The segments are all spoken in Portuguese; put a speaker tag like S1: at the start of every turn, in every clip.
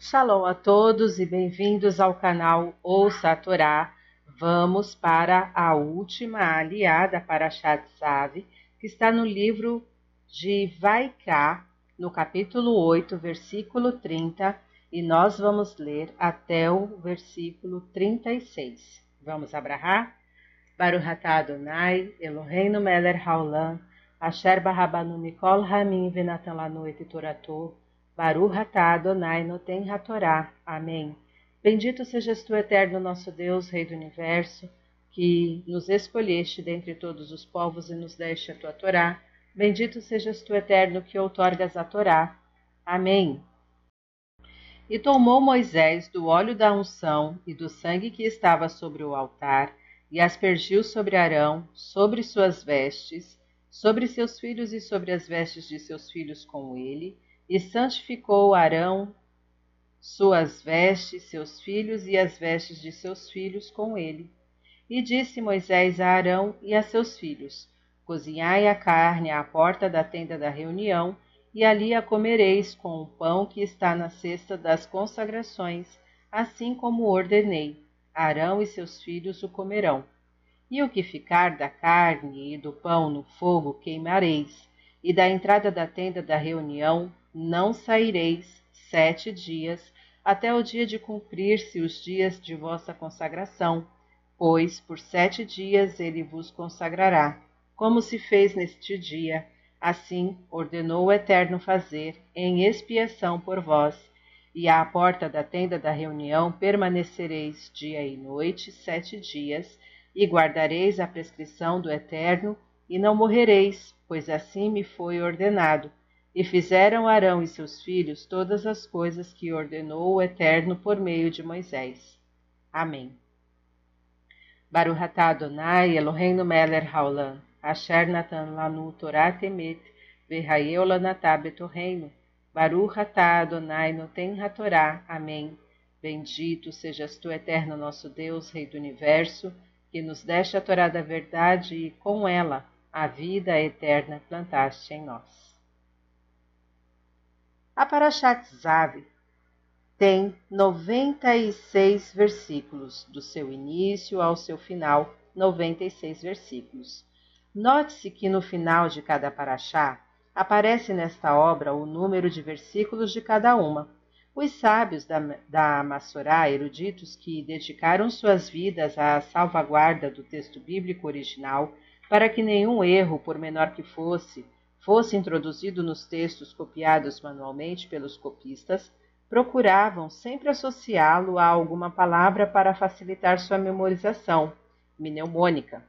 S1: Shalom a todos e bem-vindos ao canal Ouça a Torá. Vamos para a última aliada para Shatzav, que está no livro de Vaiká, no capítulo 8, versículo 30, e nós vamos ler até o versículo 36. Vamos abrahar? Baruch atah Adonai, Eloheinu melech haolam, asher barabanu mikol hamim venatan lanu et Baruch atah Adonai noten hatorá. Amém. Bendito sejas tu, eterno nosso Deus, Rei do Universo, que nos escolheste dentre todos os povos e nos deste a tua Torá. Bendito sejas tu, eterno, que outorgas a Torá. Amém. E tomou Moisés do óleo da unção e do sangue que estava sobre o altar, e aspergiu sobre Arão, sobre suas vestes, sobre seus filhos e sobre as vestes de seus filhos com ele, e santificou Arão suas vestes, seus filhos e as vestes de seus filhos com ele. E disse Moisés a Arão e a seus filhos: Cozinhai a carne à porta da tenda da reunião, e ali a comereis com o pão que está na cesta das consagrações, assim como ordenei. Arão e seus filhos o comerão. E o que ficar da carne e do pão no fogo queimareis, e da entrada da tenda da reunião não saireis sete dias, até o dia de cumprir-se os dias de vossa consagração, pois por sete dias ele vos consagrará, como se fez neste dia, assim ordenou o Eterno fazer, em expiação por vós, e à porta da tenda da reunião permanecereis dia e noite sete dias, e guardareis a prescrição do Eterno, e não morrereis, pois assim me foi ordenado, e fizeram Arão e seus filhos todas as coisas que ordenou o Eterno por meio de Moisés. Amém. Baruch atah Adonai Eloheinu melech haolam, asher natan lanu Torah temet, v'hayeu lanatah betorreino. Baruch Adonai noten hatorá. Amém. Bendito sejas tu, eterno nosso Deus, Rei do Universo, que nos deste a Torá da verdade e, com ela, a vida eterna plantaste em nós. A Parashat Zav tem 96 versículos, do seu início ao seu final, 96 versículos. Note-se que no final de cada paraxá aparece nesta obra o número de versículos de cada uma. Os sábios da, da Massorá, eruditos que dedicaram suas vidas à salvaguarda do texto bíblico original, para que nenhum erro, por menor que fosse, fosse introduzido nos textos copiados manualmente pelos copistas, procuravam sempre associá-lo a alguma palavra para facilitar sua memorização, mnemônica.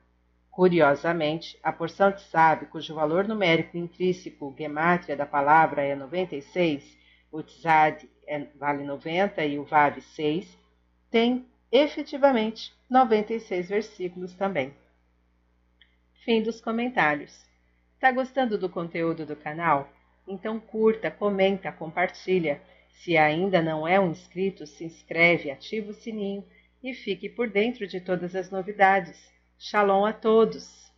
S1: Curiosamente, a porção de sabe, cujo valor numérico intrínseco gemátria da palavra é 96, o tzad é, vale 90 e o vav 6, tem efetivamente 96 versículos também. Fim dos comentários. Está gostando do conteúdo do canal? Então curta, comenta, compartilha. Se ainda não é um inscrito, se inscreve, ativa o sininho e fique por dentro de todas as novidades. Shalom a todos!